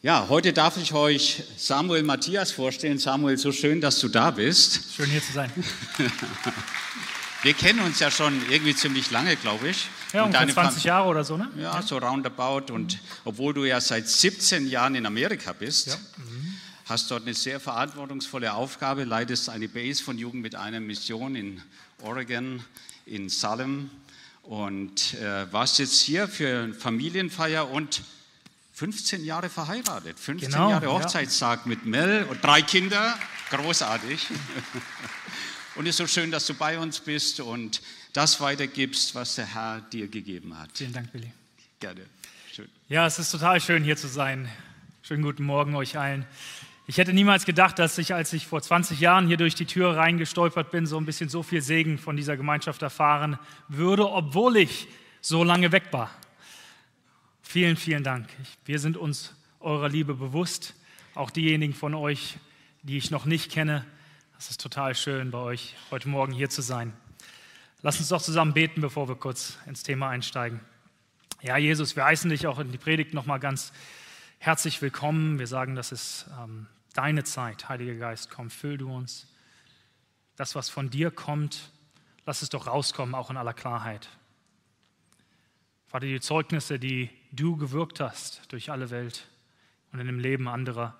Ja, heute darf ich euch Samuel Matthias vorstellen. Samuel, so schön, dass du da bist. Schön hier zu sein. Wir kennen uns ja schon irgendwie ziemlich lange, glaube ich. Ja, ungefähr 20 Jahre oder so, ne? Ja, so roundabout. Und obwohl du ja seit 17 Jahren in Amerika bist, ja. mhm. hast dort eine sehr verantwortungsvolle Aufgabe, leitest eine Base von Jugend mit einer Mission in Oregon, in Salem und äh, warst jetzt hier für Familienfeier und 15 Jahre verheiratet, 15 genau, Jahre Hochzeitstag ja. mit Mel und drei Kinder, großartig. Und es ist so schön, dass du bei uns bist und das weitergibst, was der Herr dir gegeben hat. Vielen Dank, Billy. Gerne. Schön. Ja, es ist total schön, hier zu sein. Schönen guten Morgen euch allen. Ich hätte niemals gedacht, dass ich, als ich vor 20 Jahren hier durch die Tür reingestolpert bin, so ein bisschen so viel Segen von dieser Gemeinschaft erfahren würde, obwohl ich so lange weg war. Vielen, vielen Dank. Wir sind uns eurer Liebe bewusst, auch diejenigen von euch, die ich noch nicht kenne. Es ist total schön, bei euch heute Morgen hier zu sein. Lass uns doch zusammen beten, bevor wir kurz ins Thema einsteigen. Ja, Jesus, wir heißen dich auch in die Predigt nochmal ganz herzlich willkommen. Wir sagen, das ist ähm, deine Zeit, Heiliger Geist. Komm, füll du uns. Das, was von dir kommt, lass es doch rauskommen, auch in aller Klarheit. Vater, die Zeugnisse, die du gewirkt hast durch alle Welt und in dem Leben anderer,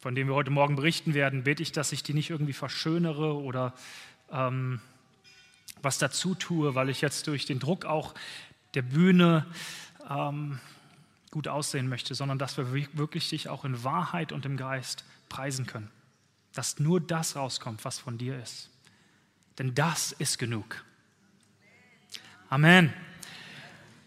von dem wir heute Morgen berichten werden, bete ich, dass ich die nicht irgendwie verschönere oder ähm, was dazu tue, weil ich jetzt durch den Druck auch der Bühne ähm, gut aussehen möchte, sondern dass wir wirklich dich auch in Wahrheit und im Geist preisen können. Dass nur das rauskommt, was von dir ist. Denn das ist genug. Amen.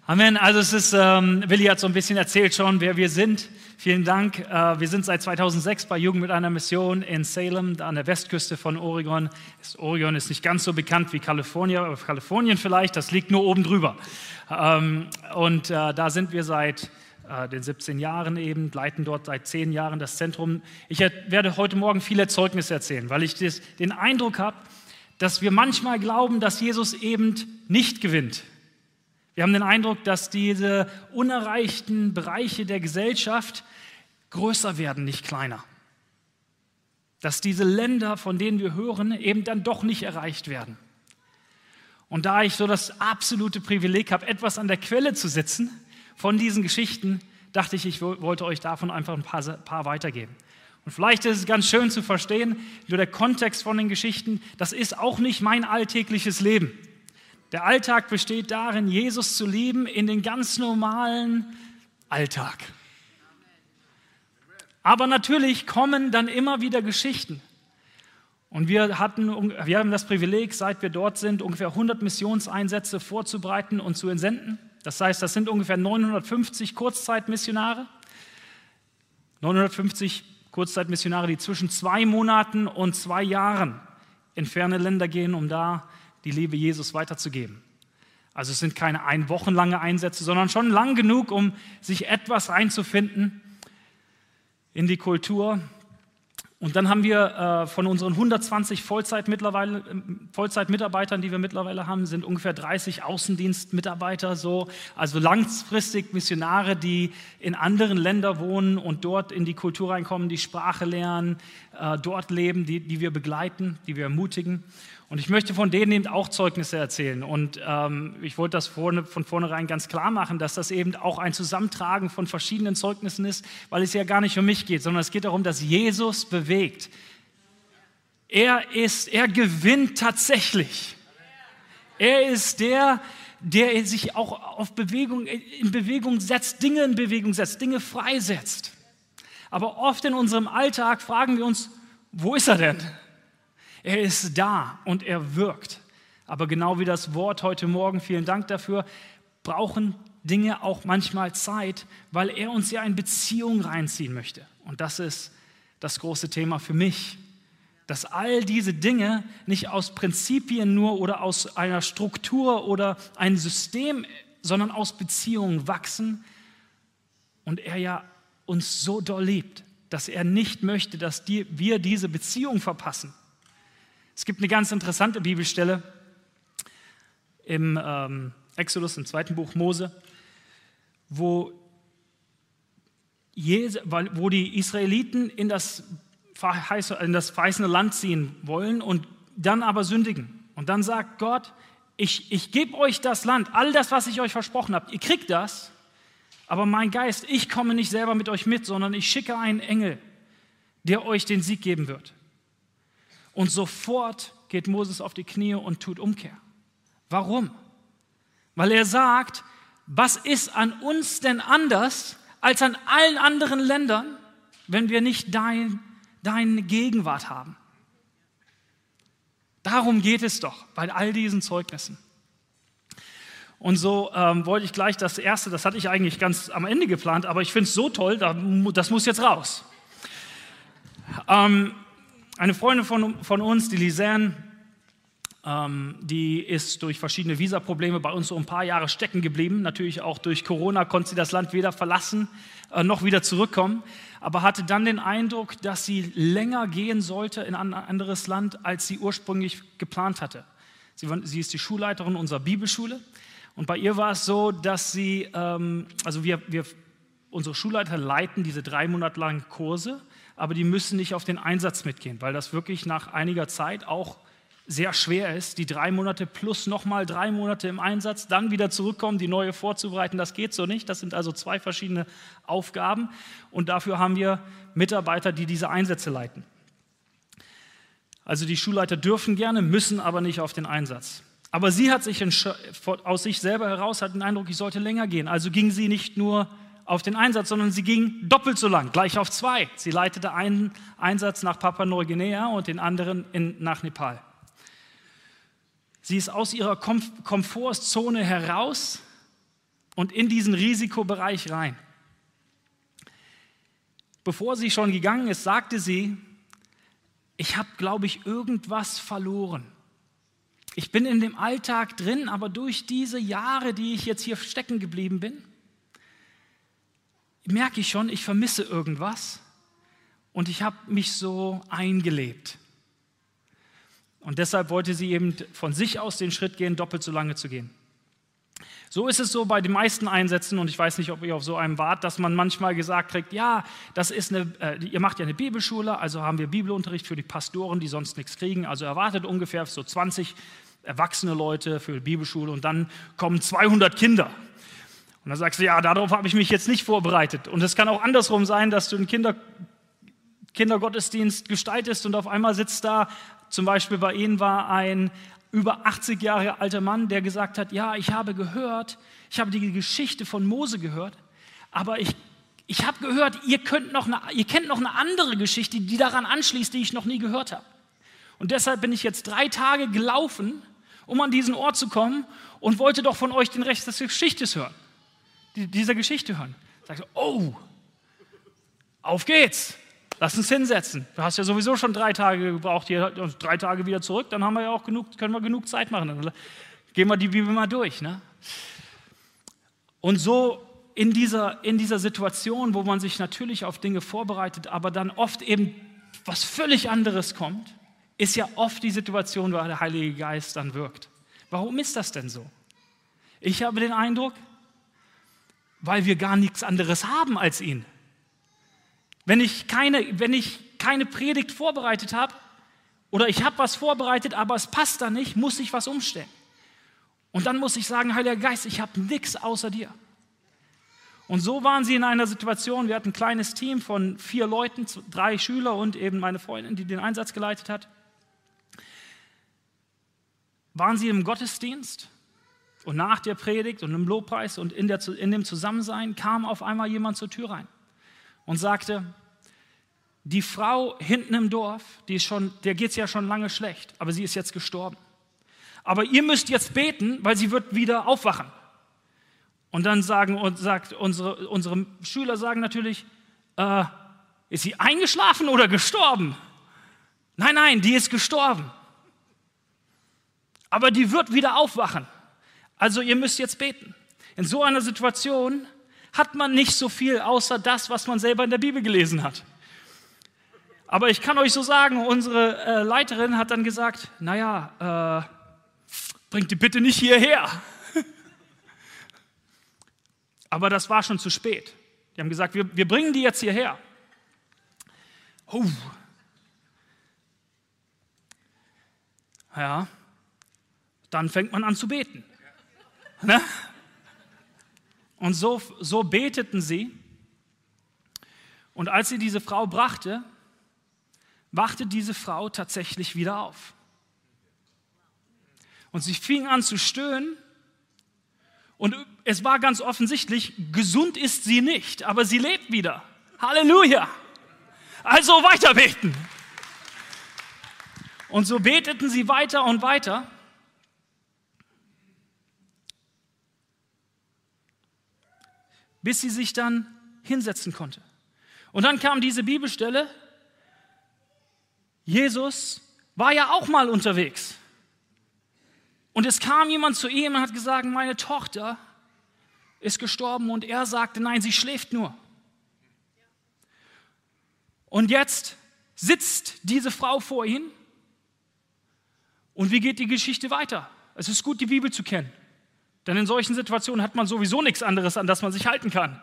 Amen. Also es ist, ähm, Willi hat so ein bisschen erzählt schon, wer wir sind. Vielen Dank. Äh, wir sind seit 2006 bei Jugend mit einer Mission in Salem, an der Westküste von Oregon. Oregon ist nicht ganz so bekannt wie Kalifornien, aber Kalifornien vielleicht, das liegt nur oben drüber. Ähm, und äh, da sind wir seit äh, den 17 Jahren eben, leiten dort seit 10 Jahren das Zentrum. Ich werde heute Morgen viele Zeugnisse erzählen, weil ich den Eindruck habe, dass wir manchmal glauben, dass Jesus eben nicht gewinnt wir haben den Eindruck, dass diese unerreichten Bereiche der Gesellschaft größer werden, nicht kleiner. Dass diese Länder, von denen wir hören, eben dann doch nicht erreicht werden. Und da ich so das absolute Privileg habe, etwas an der Quelle zu sitzen von diesen Geschichten, dachte ich, ich wollte euch davon einfach ein paar, paar weitergeben. Und vielleicht ist es ganz schön zu verstehen, nur der Kontext von den Geschichten, das ist auch nicht mein alltägliches Leben. Der Alltag besteht darin, Jesus zu lieben in den ganz normalen Alltag. Aber natürlich kommen dann immer wieder Geschichten. Und wir, hatten, wir haben das Privileg, seit wir dort sind, ungefähr 100 Missionseinsätze vorzubereiten und zu entsenden. Das heißt, das sind ungefähr 950 Kurzzeitmissionare. 950 Kurzzeitmissionare, die zwischen zwei Monaten und zwei Jahren in ferne Länder gehen, um da die Liebe Jesus weiterzugeben. Also es sind keine ein wochenlange Einsätze, sondern schon lang genug, um sich etwas einzufinden in die Kultur, und dann haben wir äh, von unseren 120 Vollzeit mittlerweile, ähm, Vollzeitmitarbeitern, die wir mittlerweile haben, sind ungefähr 30 Außendienstmitarbeiter, so, also langfristig Missionare, die in anderen Ländern wohnen und dort in die Kultur reinkommen, die Sprache lernen, äh, dort leben, die, die wir begleiten, die wir ermutigen. Und ich möchte von denen eben auch Zeugnisse erzählen. Und ähm, ich wollte das vorne, von vornherein ganz klar machen, dass das eben auch ein Zusammentragen von verschiedenen Zeugnissen ist, weil es ja gar nicht um mich geht, sondern es geht darum, dass Jesus bewegt. Er ist, er gewinnt tatsächlich. Er ist der, der sich auch auf Bewegung, in Bewegung setzt, Dinge in Bewegung setzt, Dinge freisetzt. Aber oft in unserem Alltag fragen wir uns, wo ist er denn? Er ist da und er wirkt. Aber genau wie das Wort heute Morgen, vielen Dank dafür, brauchen Dinge auch manchmal Zeit, weil er uns ja in Beziehung reinziehen möchte. Und das ist das große Thema für mich, dass all diese Dinge nicht aus Prinzipien nur oder aus einer Struktur oder einem System, sondern aus Beziehungen wachsen und er ja uns so doll liebt, dass er nicht möchte, dass wir diese Beziehung verpassen. Es gibt eine ganz interessante Bibelstelle im ähm, Exodus, im zweiten Buch Mose, wo wo die Israeliten in das, in das verheißene Land ziehen wollen und dann aber sündigen. Und dann sagt Gott, ich, ich gebe euch das Land, all das, was ich euch versprochen habe, ihr kriegt das, aber mein Geist, ich komme nicht selber mit euch mit, sondern ich schicke einen Engel, der euch den Sieg geben wird. Und sofort geht Moses auf die Knie und tut Umkehr. Warum? Weil er sagt, was ist an uns denn anders als an allen anderen Ländern, wenn wir nicht dein, deine Gegenwart haben? Darum geht es doch bei all diesen Zeugnissen. Und so ähm, wollte ich gleich das erste, das hatte ich eigentlich ganz am Ende geplant, aber ich finde es so toll, das muss jetzt raus. Ähm, eine Freundin von, von uns, die Lisanne, ähm, die ist durch verschiedene Visaprobleme bei uns so ein paar Jahre stecken geblieben. Natürlich auch durch Corona konnte sie das Land weder verlassen äh, noch wieder zurückkommen, aber hatte dann den Eindruck, dass sie länger gehen sollte in ein anderes Land, als sie ursprünglich geplant hatte. Sie, sie ist die Schulleiterin unserer Bibelschule und bei ihr war es so, dass sie, ähm, also wir, wir, unsere Schulleiter leiten diese drei Monate langen Kurse, aber die müssen nicht auf den Einsatz mitgehen, weil das wirklich nach einiger Zeit auch sehr schwer ist, die drei Monate plus nochmal drei Monate im Einsatz, dann wieder zurückkommen, die neue vorzubereiten, das geht so nicht. Das sind also zwei verschiedene Aufgaben und dafür haben wir Mitarbeiter, die diese Einsätze leiten. Also die Schulleiter dürfen gerne, müssen aber nicht auf den Einsatz. Aber sie hat sich aus sich selber heraus hat den Eindruck, ich sollte länger gehen. Also ging sie nicht nur auf den Einsatz, sondern sie ging doppelt so lang, gleich auf zwei. Sie leitete einen Einsatz nach Papua-Neuguinea und den anderen in, nach Nepal. Sie ist aus ihrer Komfortzone heraus und in diesen Risikobereich rein. Bevor sie schon gegangen ist, sagte sie, ich habe, glaube ich, irgendwas verloren. Ich bin in dem Alltag drin, aber durch diese Jahre, die ich jetzt hier stecken geblieben bin, merke ich schon, ich vermisse irgendwas und ich habe mich so eingelebt. Und deshalb wollte sie eben von sich aus den Schritt gehen, doppelt so lange zu gehen. So ist es so bei den meisten Einsätzen, und ich weiß nicht, ob ihr auf so einem wart, dass man manchmal gesagt kriegt, ja, das ist eine, äh, ihr macht ja eine Bibelschule, also haben wir Bibelunterricht für die Pastoren, die sonst nichts kriegen. Also erwartet ungefähr so 20 erwachsene Leute für die Bibelschule und dann kommen 200 Kinder. Und dann sagst du, ja, darauf habe ich mich jetzt nicht vorbereitet. Und es kann auch andersrum sein, dass du einen Kinder, Kindergottesdienst gestaltest und auf einmal sitzt da zum Beispiel bei Ihnen war ein über 80 Jahre alter Mann, der gesagt hat, ja, ich habe gehört, ich habe die Geschichte von Mose gehört, aber ich, ich habe gehört, ihr, könnt noch eine, ihr kennt noch eine andere Geschichte, die daran anschließt, die ich noch nie gehört habe. Und deshalb bin ich jetzt drei Tage gelaufen, um an diesen Ort zu kommen und wollte doch von euch den Rest des Geschichtes hören, dieser Geschichte hören. Sagst du, oh, auf geht's. Lass uns hinsetzen. Du hast ja sowieso schon drei Tage gebraucht, hier drei Tage wieder zurück, dann haben wir ja auch genug, können wir genug Zeit machen. Dann gehen wir die Bibel mal durch. Ne? Und so in dieser, in dieser Situation, wo man sich natürlich auf Dinge vorbereitet, aber dann oft eben was völlig anderes kommt, ist ja oft die Situation, wo der Heilige Geist dann wirkt. Warum ist das denn so? Ich habe den Eindruck, weil wir gar nichts anderes haben als ihn. Wenn ich keine, wenn ich keine Predigt vorbereitet habe oder ich habe was vorbereitet, aber es passt da nicht, muss ich was umstellen. Und dann muss ich sagen, Heiliger Geist, ich habe nichts außer dir. Und so waren sie in einer Situation, wir hatten ein kleines Team von vier Leuten, drei Schüler und eben meine Freundin, die den Einsatz geleitet hat. Waren sie im Gottesdienst und nach der Predigt und im Lobpreis und in, der, in dem Zusammensein kam auf einmal jemand zur Tür rein und sagte, die Frau hinten im Dorf, die ist schon, der geht es ja schon lange schlecht, aber sie ist jetzt gestorben. Aber ihr müsst jetzt beten, weil sie wird wieder aufwachen. Und dann sagen und sagt unsere, unsere Schüler sagen natürlich, äh, ist sie eingeschlafen oder gestorben? Nein, nein, die ist gestorben. Aber die wird wieder aufwachen. Also ihr müsst jetzt beten. In so einer Situation hat man nicht so viel außer das, was man selber in der Bibel gelesen hat. Aber ich kann euch so sagen, unsere äh, Leiterin hat dann gesagt, naja, äh, bringt die bitte nicht hierher. Aber das war schon zu spät. Die haben gesagt, wir, wir bringen die jetzt hierher. Oh. Ja, dann fängt man an zu beten. Ne? Und so, so beteten sie. Und als sie diese Frau brachte, wachte diese Frau tatsächlich wieder auf. Und sie fing an zu stöhnen. Und es war ganz offensichtlich, gesund ist sie nicht, aber sie lebt wieder. Halleluja. Also weiter beten. Und so beteten sie weiter und weiter. Bis sie sich dann hinsetzen konnte. Und dann kam diese Bibelstelle, Jesus war ja auch mal unterwegs. Und es kam jemand zu ihm und hat gesagt, meine Tochter ist gestorben und er sagte, nein, sie schläft nur. Und jetzt sitzt diese Frau vor ihm und wie geht die Geschichte weiter? Es ist gut, die Bibel zu kennen. Denn in solchen Situationen hat man sowieso nichts anderes, an das man sich halten kann.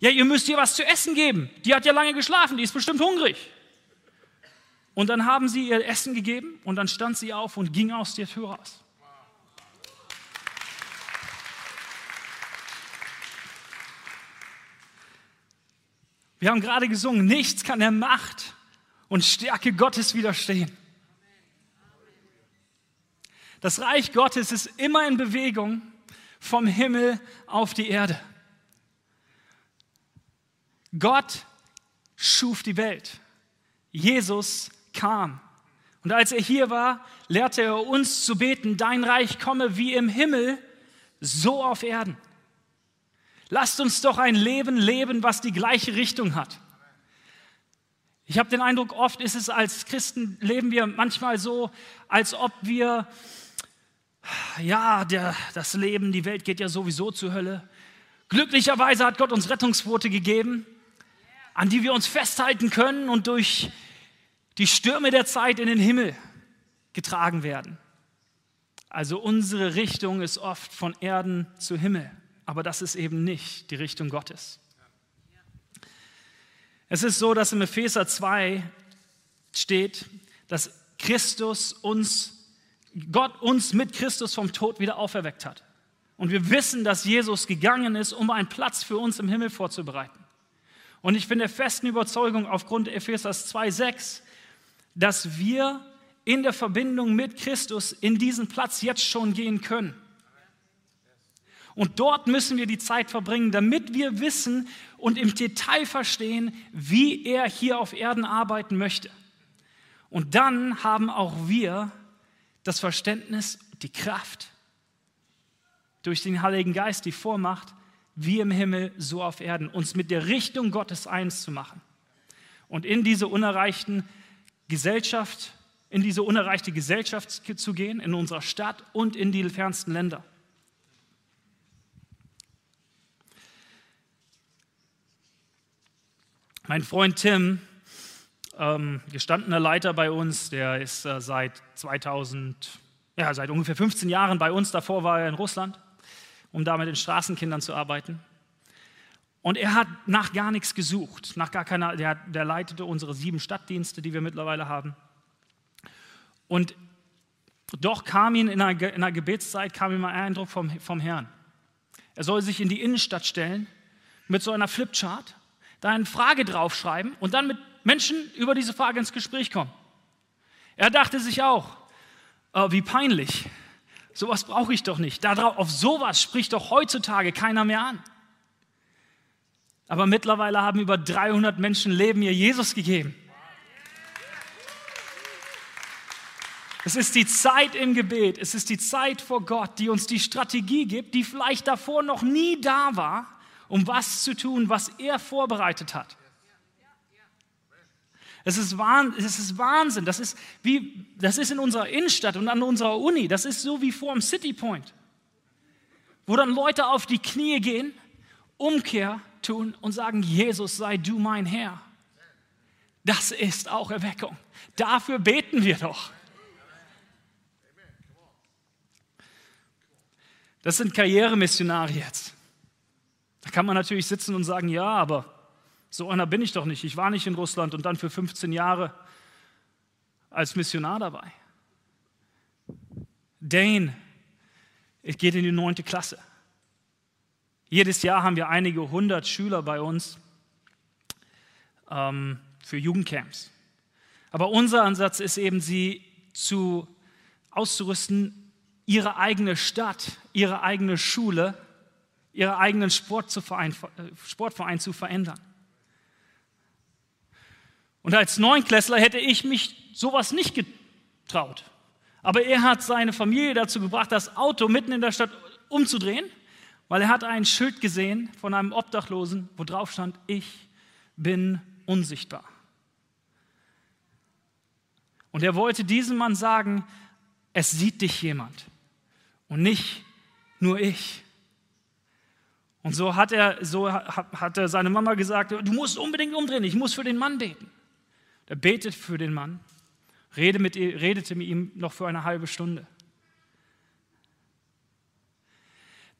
Ja, ihr müsst ihr was zu essen geben. Die hat ja lange geschlafen, die ist bestimmt hungrig. Und dann haben sie ihr Essen gegeben und dann stand sie auf und ging aus der Tür raus. Wir haben gerade gesungen, nichts kann der Macht und Stärke Gottes widerstehen. Das Reich Gottes ist immer in Bewegung vom Himmel auf die Erde. Gott schuf die Welt. Jesus kam. Und als er hier war, lehrte er uns zu beten, dein Reich komme wie im Himmel, so auf Erden. Lasst uns doch ein Leben leben, was die gleiche Richtung hat. Ich habe den Eindruck, oft ist es als Christen, leben wir manchmal so, als ob wir ja, der, das Leben, die Welt geht ja sowieso zur Hölle. Glücklicherweise hat Gott uns Rettungsboote gegeben, an die wir uns festhalten können und durch die Stürme der Zeit in den Himmel getragen werden. Also unsere Richtung ist oft von Erden zu Himmel, aber das ist eben nicht die Richtung Gottes. Es ist so, dass im Epheser 2 steht, dass Christus uns Gott uns mit Christus vom Tod wieder auferweckt hat. Und wir wissen, dass Jesus gegangen ist, um einen Platz für uns im Himmel vorzubereiten. Und ich bin der festen Überzeugung aufgrund Ephesers 2,6, dass wir in der Verbindung mit Christus in diesen Platz jetzt schon gehen können. Und dort müssen wir die Zeit verbringen, damit wir wissen und im Detail verstehen, wie er hier auf Erden arbeiten möchte. Und dann haben auch wir das Verständnis, die Kraft durch den Heiligen Geist, die Vormacht, wie im Himmel, so auf Erden, uns mit der Richtung Gottes eins zu machen. Und in diese unerreichten Gesellschaft, in diese unerreichte Gesellschaft zu gehen, in unserer Stadt und in die fernsten Länder. Mein Freund Tim ähm, gestandener Leiter bei uns, der ist äh, seit 2000, ja, seit ungefähr 15 Jahren bei uns. Davor war er in Russland, um da mit den Straßenkindern zu arbeiten. Und er hat nach gar nichts gesucht, nach gar keiner, der, der leitete unsere sieben Stadtdienste, die wir mittlerweile haben. Und doch kam ihm in einer, in einer Gebetszeit kam ihm ein Eindruck vom, vom Herrn. Er soll sich in die Innenstadt stellen mit so einer Flipchart, da eine Frage draufschreiben und dann mit Menschen über diese Frage ins Gespräch kommen. Er dachte sich auch, oh, wie peinlich, sowas brauche ich doch nicht. Darauf, auf sowas spricht doch heutzutage keiner mehr an. Aber mittlerweile haben über 300 Menschen Leben ihr Jesus gegeben. Es ist die Zeit im Gebet, es ist die Zeit vor Gott, die uns die Strategie gibt, die vielleicht davor noch nie da war, um was zu tun, was er vorbereitet hat. Es ist, Wahnsinn. Das ist, wie, das ist in unserer Innenstadt und an unserer Uni. Das ist so wie vor dem City Point, wo dann Leute auf die Knie gehen, Umkehr tun und sagen, Jesus sei du mein Herr. Das ist auch Erweckung. Dafür beten wir doch. Das sind Karrieremissionare jetzt. Da kann man natürlich sitzen und sagen, ja, aber so einer bin ich doch nicht. Ich war nicht in Russland und dann für 15 Jahre als Missionar dabei. Dane geht in die neunte Klasse. Jedes Jahr haben wir einige hundert Schüler bei uns ähm, für Jugendcamps. Aber unser Ansatz ist eben, sie zu auszurüsten, ihre eigene Stadt, ihre eigene Schule, ihren eigenen Sportverein, äh, Sportverein zu verändern. Und als Neunklässler hätte ich mich sowas nicht getraut. Aber er hat seine Familie dazu gebracht, das Auto mitten in der Stadt umzudrehen, weil er hat ein Schild gesehen von einem Obdachlosen, wo drauf stand, ich bin unsichtbar. Und er wollte diesem Mann sagen, es sieht dich jemand und nicht nur ich. Und so hat er, so hat er seine Mama gesagt, du musst unbedingt umdrehen, ich muss für den Mann beten. Er betet für den Mann, redete mit, redete mit ihm noch für eine halbe Stunde.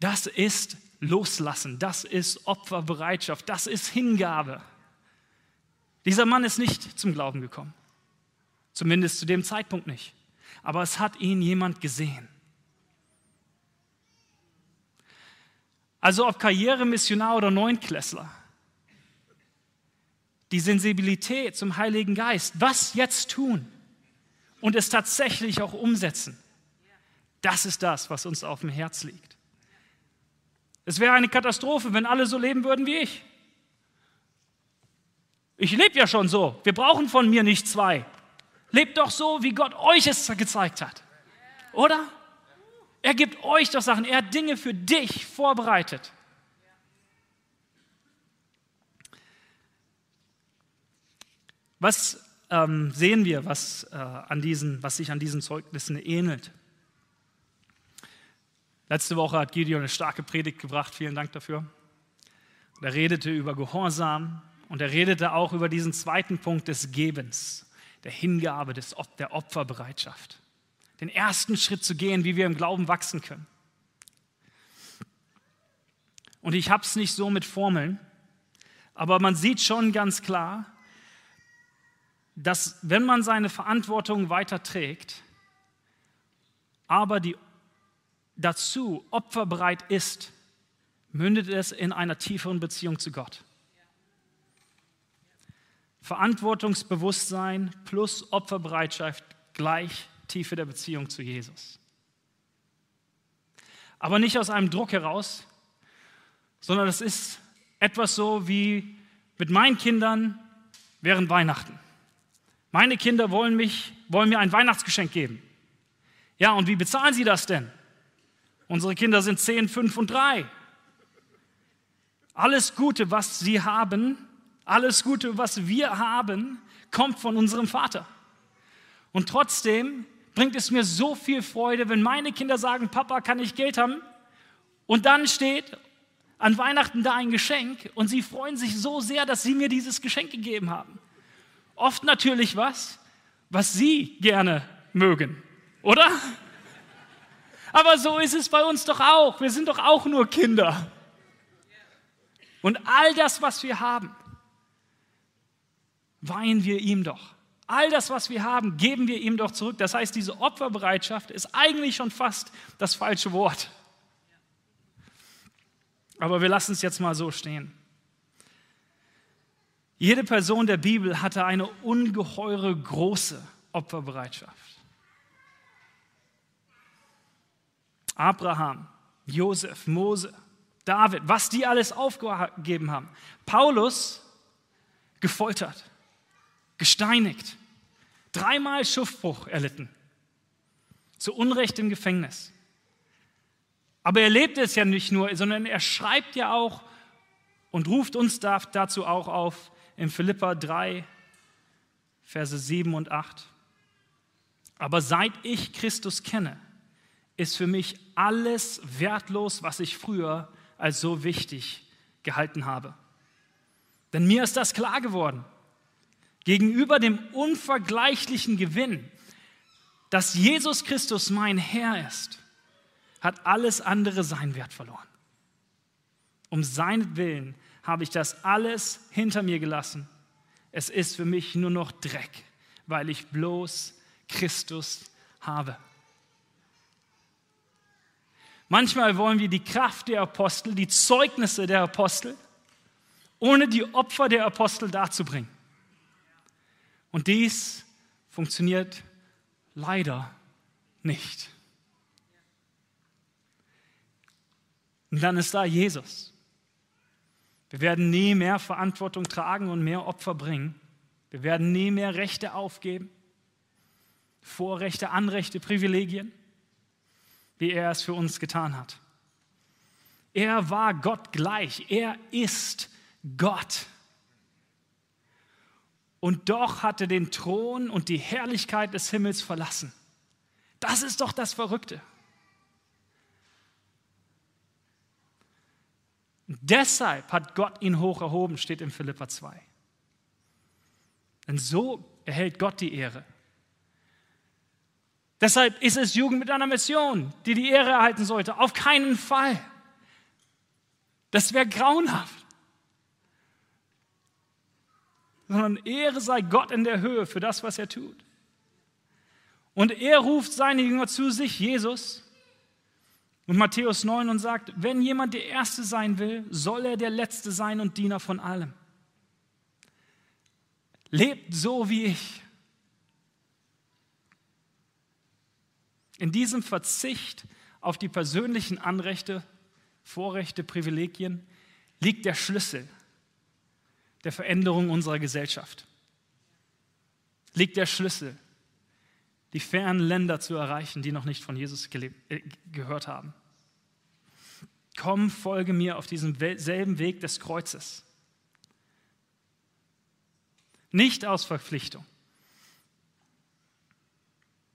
Das ist Loslassen, das ist Opferbereitschaft, das ist Hingabe. Dieser Mann ist nicht zum Glauben gekommen, zumindest zu dem Zeitpunkt nicht, aber es hat ihn jemand gesehen. Also ob Karrieremissionar oder Neunklässler. Die Sensibilität zum Heiligen Geist, was jetzt tun und es tatsächlich auch umsetzen, das ist das, was uns auf dem Herz liegt. Es wäre eine Katastrophe, wenn alle so leben würden wie ich. Ich lebe ja schon so. Wir brauchen von mir nicht zwei. Lebt doch so, wie Gott euch es gezeigt hat. Oder? Er gibt euch doch Sachen. Er hat Dinge für dich vorbereitet. Was ähm, sehen wir, was, äh, an diesen, was sich an diesen Zeugnissen ähnelt? Letzte Woche hat Gideon eine starke Predigt gebracht. Vielen Dank dafür. Und er redete über Gehorsam und er redete auch über diesen zweiten Punkt des Gebens, der Hingabe, des, der Opferbereitschaft den ersten Schritt zu gehen, wie wir im Glauben wachsen können. Und ich habe es nicht so mit Formeln, aber man sieht schon ganz klar, dass wenn man seine Verantwortung weiterträgt, aber die dazu opferbereit ist, mündet es in einer tieferen Beziehung zu Gott. Verantwortungsbewusstsein plus Opferbereitschaft gleich Tiefe der Beziehung zu Jesus. Aber nicht aus einem Druck heraus, sondern es ist etwas so wie mit meinen Kindern während Weihnachten. Meine Kinder wollen, mich, wollen mir ein Weihnachtsgeschenk geben. Ja, und wie bezahlen sie das denn? Unsere Kinder sind 10, 5 und 3. Alles Gute, was sie haben, alles Gute, was wir haben, kommt von unserem Vater. Und trotzdem bringt es mir so viel Freude, wenn meine Kinder sagen, Papa, kann ich Geld haben? Und dann steht an Weihnachten da ein Geschenk und sie freuen sich so sehr, dass sie mir dieses Geschenk gegeben haben. Oft natürlich was, was sie gerne mögen, oder? Aber so ist es bei uns doch auch. Wir sind doch auch nur Kinder. Und all das, was wir haben, weihen wir ihm doch. All das, was wir haben, geben wir ihm doch zurück. Das heißt, diese Opferbereitschaft ist eigentlich schon fast das falsche Wort. Aber wir lassen es jetzt mal so stehen. Jede Person der Bibel hatte eine ungeheure große Opferbereitschaft. Abraham, Josef, Mose, David, was die alles aufgegeben haben. Paulus gefoltert gesteinigt, dreimal Schiffbruch erlitten, zu Unrecht im Gefängnis. Aber er lebt es ja nicht nur, sondern er schreibt ja auch und ruft uns dazu auch auf in Philippa 3, Verse 7 und 8. Aber seit ich Christus kenne, ist für mich alles wertlos, was ich früher als so wichtig gehalten habe. Denn mir ist das klar geworden gegenüber dem unvergleichlichen Gewinn, dass Jesus Christus mein Herr ist, hat alles andere seinen Wert verloren. Um seinen Willen habe ich das alles hinter mir gelassen. Es ist für mich nur noch Dreck, weil ich bloß Christus habe. Manchmal wollen wir die Kraft der Apostel, die Zeugnisse der Apostel, ohne die Opfer der Apostel darzubringen. Und dies funktioniert leider nicht. Und dann ist da Jesus. Wir werden nie mehr Verantwortung tragen und mehr Opfer bringen. Wir werden nie mehr Rechte aufgeben, Vorrechte, Anrechte, Privilegien, wie er es für uns getan hat. Er war Gott gleich. Er ist Gott. Und doch hat er den Thron und die Herrlichkeit des Himmels verlassen. Das ist doch das Verrückte. Deshalb hat Gott ihn hoch erhoben, steht in Philippa 2. Denn so erhält Gott die Ehre. Deshalb ist es Jugend mit einer Mission, die die Ehre erhalten sollte. Auf keinen Fall. Das wäre grauenhaft. Sondern Ehre sei Gott in der Höhe für das, was er tut. Und er ruft seine Jünger zu sich, Jesus, und Matthäus 9 und sagt, wenn jemand der Erste sein will, soll er der Letzte sein und Diener von allem. Lebt so wie ich. In diesem Verzicht auf die persönlichen Anrechte, Vorrechte, Privilegien liegt der Schlüssel der Veränderung unserer Gesellschaft. Liegt der Schlüssel die fernen Länder zu erreichen, die noch nicht von Jesus äh, gehört haben. Komm, folge mir auf diesem selben Weg des Kreuzes. Nicht aus Verpflichtung.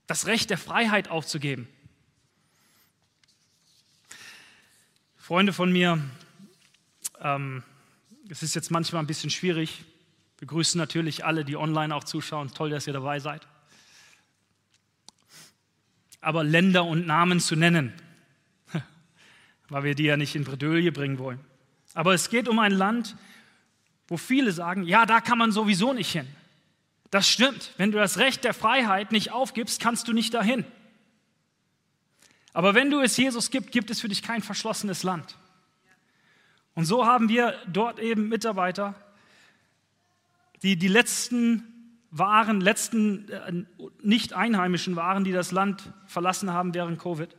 Das Recht der Freiheit aufzugeben. Freunde von mir, ähm, es ist jetzt manchmal ein bisschen schwierig. Wir grüßen natürlich alle, die online auch zuschauen. Toll, dass ihr dabei seid aber Länder und Namen zu nennen, weil wir die ja nicht in Bredouille bringen wollen. Aber es geht um ein Land, wo viele sagen, ja, da kann man sowieso nicht hin. Das stimmt. Wenn du das Recht der Freiheit nicht aufgibst, kannst du nicht dahin. Aber wenn du es Jesus gibt, gibt es für dich kein verschlossenes Land. Und so haben wir dort eben Mitarbeiter, die die letzten waren, letzten äh, nicht-einheimischen waren, die das Land verlassen haben während Covid.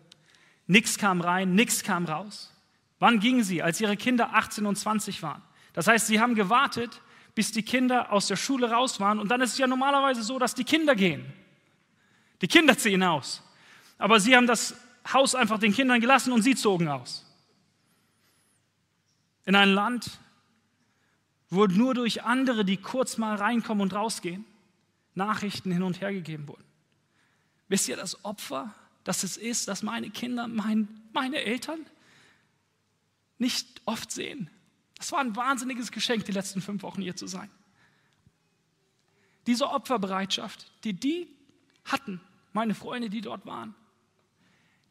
Nichts kam rein, nichts kam raus. Wann gingen sie? Als ihre Kinder 18 und 20 waren. Das heißt, sie haben gewartet, bis die Kinder aus der Schule raus waren. Und dann ist es ja normalerweise so, dass die Kinder gehen. Die Kinder ziehen aus. Aber sie haben das Haus einfach den Kindern gelassen und sie zogen aus. In ein Land, wo nur durch andere, die kurz mal reinkommen und rausgehen, Nachrichten hin und her gegeben wurden. Wisst ihr das Opfer, das es ist, dass meine Kinder, mein, meine Eltern nicht oft sehen? Das war ein wahnsinniges Geschenk, die letzten fünf Wochen hier zu sein. Diese Opferbereitschaft, die die hatten, meine Freunde, die dort waren,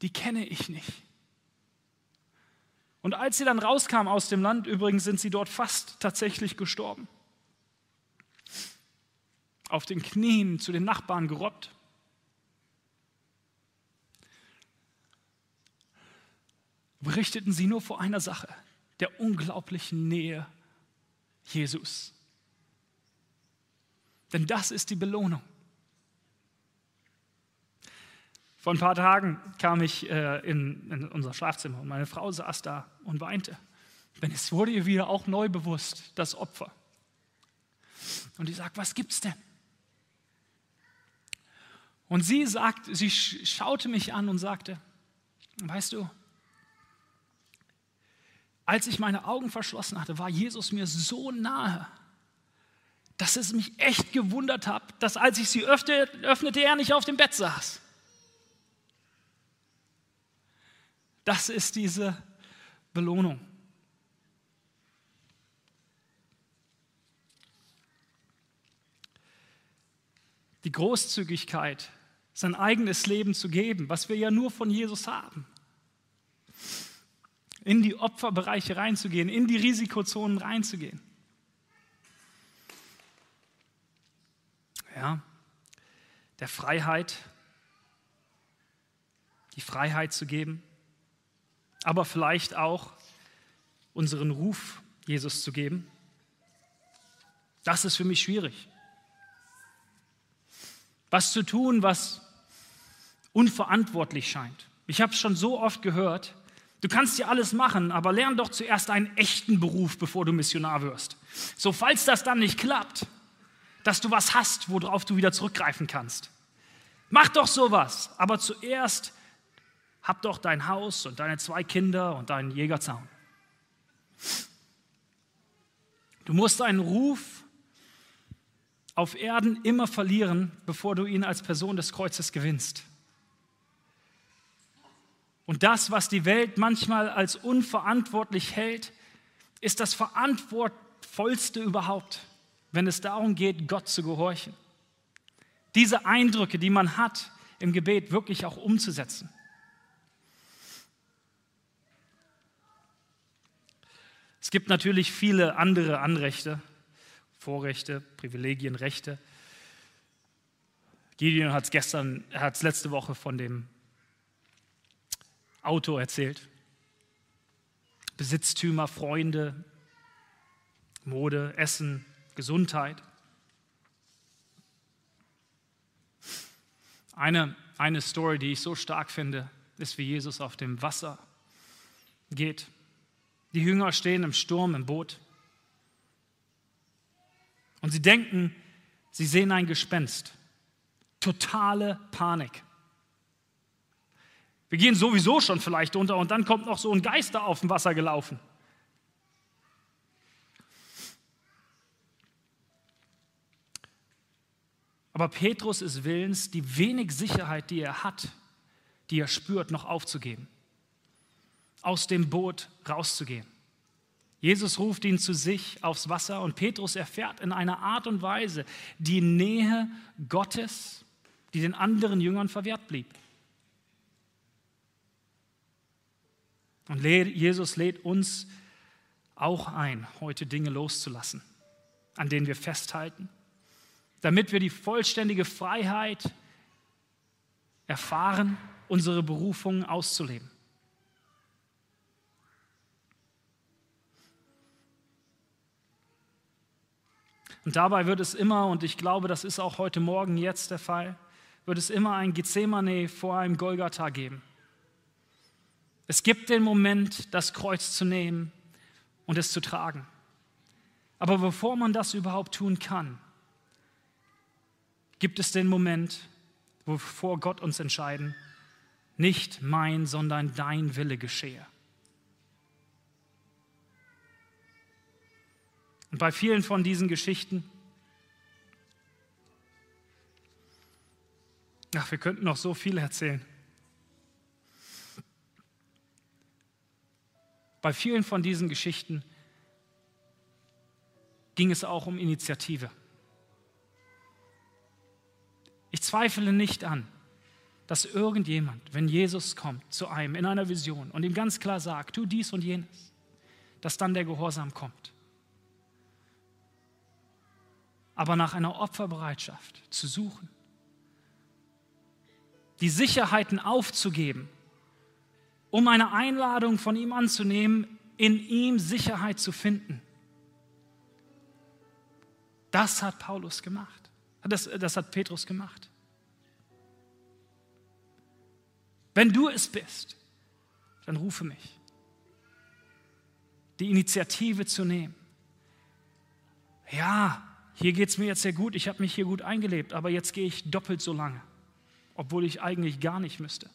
die kenne ich nicht. Und als sie dann rauskamen aus dem Land, übrigens sind sie dort fast tatsächlich gestorben auf den Knien zu den Nachbarn gerobbt. Berichteten sie nur vor einer Sache, der unglaublichen Nähe Jesus. Denn das ist die Belohnung. Vor ein paar Tagen kam ich äh, in, in, unser Schlafzimmer und meine Frau saß da und weinte. Denn es wurde ihr wieder auch neu bewusst, das Opfer. Und ich sagte, was gibt's denn? Und sie sagt, sie schaute mich an und sagte, weißt du, als ich meine Augen verschlossen hatte, war Jesus mir so nahe, dass es mich echt gewundert hat, dass als ich sie öffnete, öffnete er nicht auf dem Bett saß. Das ist diese Belohnung. Die Großzügigkeit sein eigenes Leben zu geben, was wir ja nur von Jesus haben. in die Opferbereiche reinzugehen, in die Risikozonen reinzugehen. Ja, der Freiheit, die Freiheit zu geben, aber vielleicht auch unseren Ruf Jesus zu geben. Das ist für mich schwierig. Was zu tun, was unverantwortlich scheint. Ich habe es schon so oft gehört. Du kannst ja alles machen, aber lern doch zuerst einen echten Beruf, bevor du Missionar wirst. So, falls das dann nicht klappt, dass du was hast, worauf du wieder zurückgreifen kannst. Mach doch sowas, aber zuerst hab doch dein Haus und deine zwei Kinder und deinen Jägerzaun. Du musst deinen Ruf auf Erden immer verlieren, bevor du ihn als Person des Kreuzes gewinnst. Und das, was die Welt manchmal als unverantwortlich hält, ist das Verantwortvollste überhaupt, wenn es darum geht, Gott zu gehorchen. Diese Eindrücke, die man hat im Gebet, wirklich auch umzusetzen. Es gibt natürlich viele andere Anrechte, Vorrechte, Privilegien, Rechte. Gideon hat es letzte Woche von dem Auto erzählt. Besitztümer, Freunde, Mode, Essen, Gesundheit. Eine, eine Story, die ich so stark finde, ist, wie Jesus auf dem Wasser geht. Die Jünger stehen im Sturm im Boot. Und sie denken, sie sehen ein Gespenst. Totale Panik. Wir gehen sowieso schon vielleicht unter und dann kommt noch so ein Geister auf dem Wasser gelaufen. Aber Petrus ist willens, die wenig Sicherheit, die er hat, die er spürt, noch aufzugeben. Aus dem Boot rauszugehen. Jesus ruft ihn zu sich aufs Wasser und Petrus erfährt in einer Art und Weise die Nähe Gottes, die den anderen Jüngern verwehrt blieb. Und Jesus lädt uns auch ein, heute Dinge loszulassen, an denen wir festhalten, damit wir die vollständige Freiheit erfahren, unsere Berufung auszuleben. Und dabei wird es immer, und ich glaube, das ist auch heute Morgen jetzt der Fall, wird es immer ein Gethsemane vor einem Golgatha geben. Es gibt den Moment, das Kreuz zu nehmen und es zu tragen. Aber bevor man das überhaupt tun kann, gibt es den Moment, wovor Gott uns entscheiden, nicht mein, sondern dein Wille geschehe. Und bei vielen von diesen Geschichten, ach, wir könnten noch so viel erzählen. Bei vielen von diesen Geschichten ging es auch um Initiative. Ich zweifle nicht an, dass irgendjemand, wenn Jesus kommt zu einem in einer Vision und ihm ganz klar sagt, tu dies und jenes, dass dann der Gehorsam kommt aber nach einer Opferbereitschaft zu suchen. Die Sicherheiten aufzugeben, um eine Einladung von ihm anzunehmen, in ihm Sicherheit zu finden. Das hat Paulus gemacht. Das, das hat Petrus gemacht. Wenn du es bist, dann rufe mich. Die Initiative zu nehmen. Ja, hier geht es mir jetzt sehr gut, ich habe mich hier gut eingelebt, aber jetzt gehe ich doppelt so lange, obwohl ich eigentlich gar nicht müsste.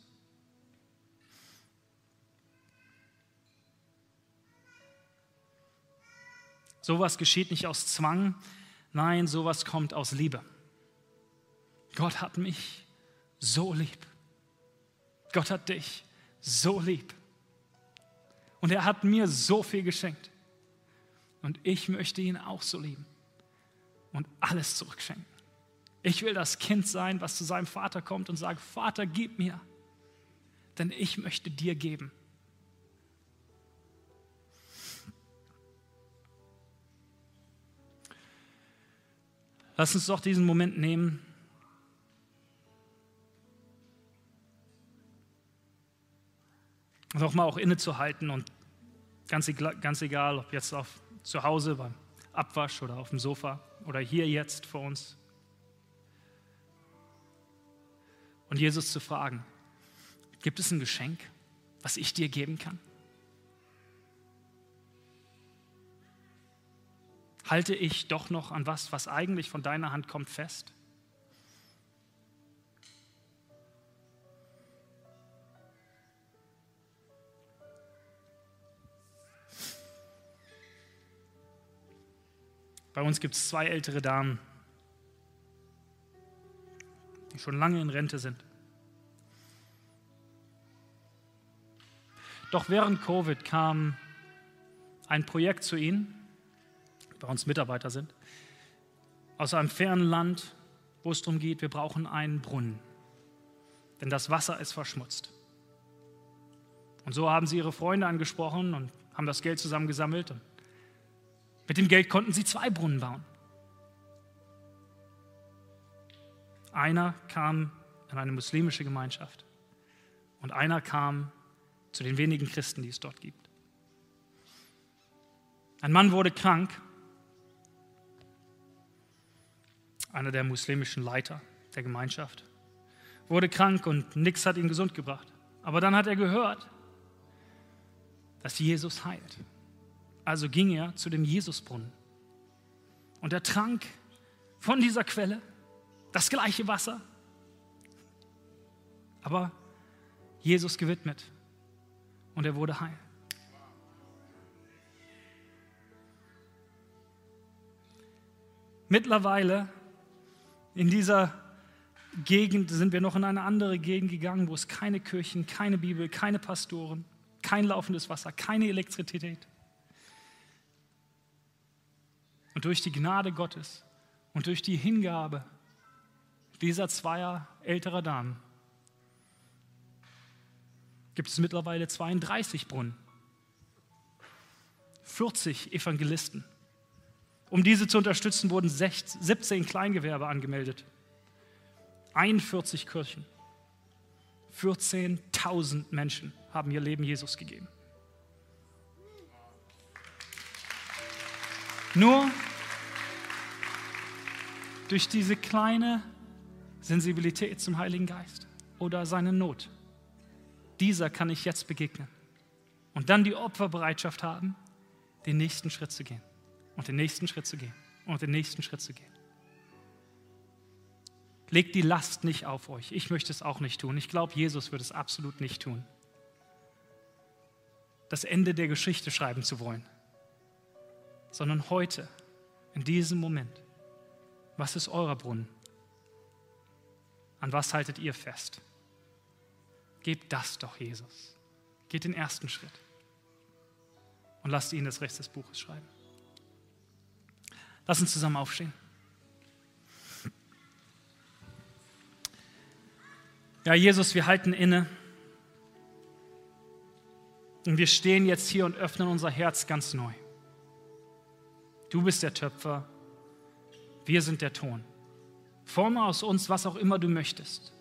Sowas geschieht nicht aus Zwang, nein, sowas kommt aus Liebe. Gott hat mich so lieb. Gott hat dich so lieb. Und er hat mir so viel geschenkt. Und ich möchte ihn auch so lieben und alles zurückschenken. Ich will das Kind sein, was zu seinem Vater kommt und sagt, Vater, gib mir, denn ich möchte dir geben. Lass uns doch diesen Moment nehmen. Noch mal auch innezuhalten und ganz egal, ganz egal, ob jetzt auf, zu Hause beim Abwasch oder auf dem Sofa oder hier jetzt vor uns. Und Jesus zu fragen, gibt es ein Geschenk, was ich dir geben kann? Halte ich doch noch an was, was eigentlich von deiner Hand kommt, fest? Bei uns gibt es zwei ältere Damen, die schon lange in Rente sind. Doch während Covid kam ein Projekt zu ihnen, bei uns Mitarbeiter sind, aus einem fernen Land, wo es darum geht, wir brauchen einen Brunnen, denn das Wasser ist verschmutzt. Und so haben sie ihre Freunde angesprochen und haben das Geld zusammengesammelt. Und mit dem Geld konnten sie zwei Brunnen bauen. Einer kam in eine muslimische Gemeinschaft und einer kam zu den wenigen Christen, die es dort gibt. Ein Mann wurde krank einer der muslimischen Leiter der Gemeinschaft, wurde krank und nichts hat ihn gesund gebracht. Aber dann hat er gehört, dass Jesus heilt. Also ging er zu dem Jesusbrunnen und er trank von dieser Quelle das gleiche Wasser, aber Jesus gewidmet und er wurde heil. Mittlerweile in dieser Gegend sind wir noch in eine andere Gegend gegangen, wo es keine Kirchen, keine Bibel, keine Pastoren, kein laufendes Wasser, keine Elektrizität. Und durch die Gnade Gottes und durch die Hingabe dieser zweier älterer Damen gibt es mittlerweile 32 Brunnen, 40 Evangelisten um diese zu unterstützen, wurden 17 Kleingewerbe angemeldet, 41 Kirchen, 14.000 Menschen haben ihr Leben Jesus gegeben. Nur durch diese kleine Sensibilität zum Heiligen Geist oder seine Not. Dieser kann ich jetzt begegnen. Und dann die Opferbereitschaft haben, den nächsten Schritt zu gehen und den nächsten Schritt zu gehen und den nächsten Schritt zu gehen. Legt die Last nicht auf euch. Ich möchte es auch nicht tun. Ich glaube, Jesus wird es absolut nicht tun. Das Ende der Geschichte schreiben zu wollen, sondern heute, in diesem Moment, was ist euer Brunnen? An was haltet ihr fest? Gebt das doch Jesus. Geht den ersten Schritt und lasst ihn das Rest des Buches schreiben. Lass uns zusammen aufstehen. Ja, Jesus, wir halten inne. Und wir stehen jetzt hier und öffnen unser Herz ganz neu. Du bist der Töpfer, wir sind der Ton. Forme aus uns, was auch immer du möchtest.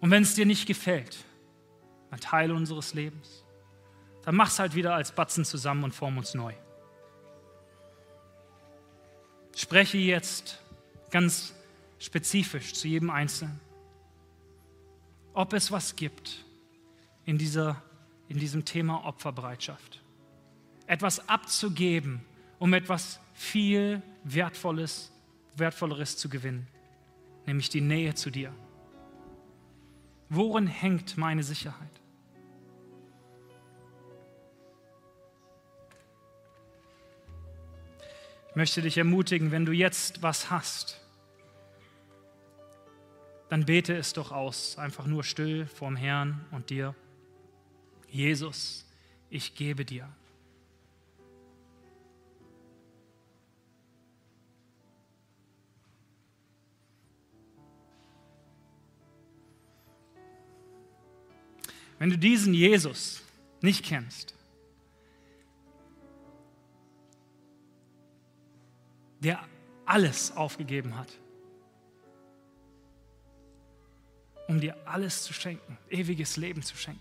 Und wenn es dir nicht gefällt, ein Teil unseres Lebens, dann mach's halt wieder als Batzen zusammen und form uns neu spreche jetzt ganz spezifisch zu jedem Einzelnen, ob es was gibt in, dieser, in diesem Thema Opferbereitschaft. Etwas abzugeben, um etwas viel Wertvolles, Wertvolleres zu gewinnen, nämlich die Nähe zu dir. Worin hängt meine Sicherheit? Möchte dich ermutigen, wenn du jetzt was hast, dann bete es doch aus, einfach nur still vorm Herrn und dir. Jesus, ich gebe dir. Wenn du diesen Jesus nicht kennst, der alles aufgegeben hat, um dir alles zu schenken, ewiges Leben zu schenken.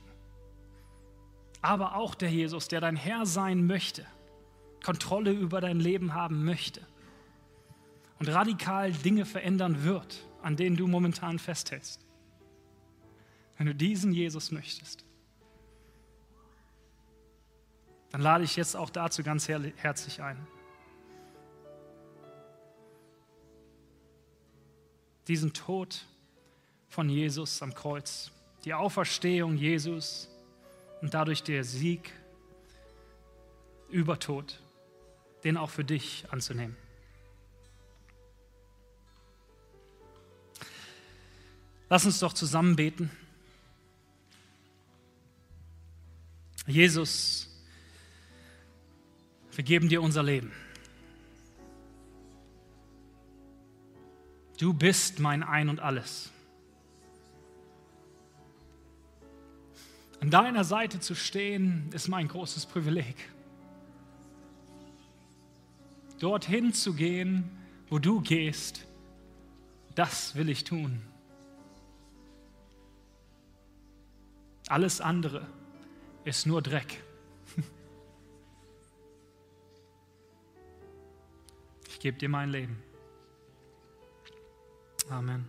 Aber auch der Jesus, der dein Herr sein möchte, Kontrolle über dein Leben haben möchte und radikal Dinge verändern wird, an denen du momentan festhältst. Wenn du diesen Jesus möchtest, dann lade ich jetzt auch dazu ganz herzlich ein. Diesen Tod von Jesus am Kreuz, die Auferstehung Jesus und dadurch der Sieg über Tod, den auch für dich anzunehmen. Lass uns doch zusammen beten. Jesus, wir geben dir unser Leben. Du bist mein Ein und alles. An deiner Seite zu stehen, ist mein großes Privileg. Dorthin zu gehen, wo du gehst, das will ich tun. Alles andere ist nur Dreck. Ich gebe dir mein Leben. Amen.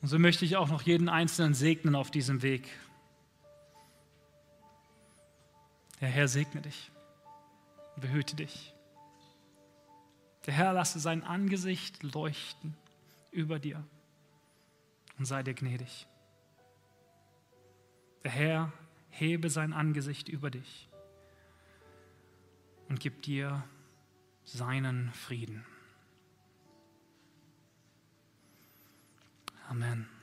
Und so möchte ich auch noch jeden Einzelnen segnen auf diesem Weg. Der Herr segne dich, behüte dich. Der Herr lasse sein Angesicht leuchten über dir und sei dir gnädig. Der Herr hebe sein Angesicht über dich und gib dir seinen Frieden. Amen.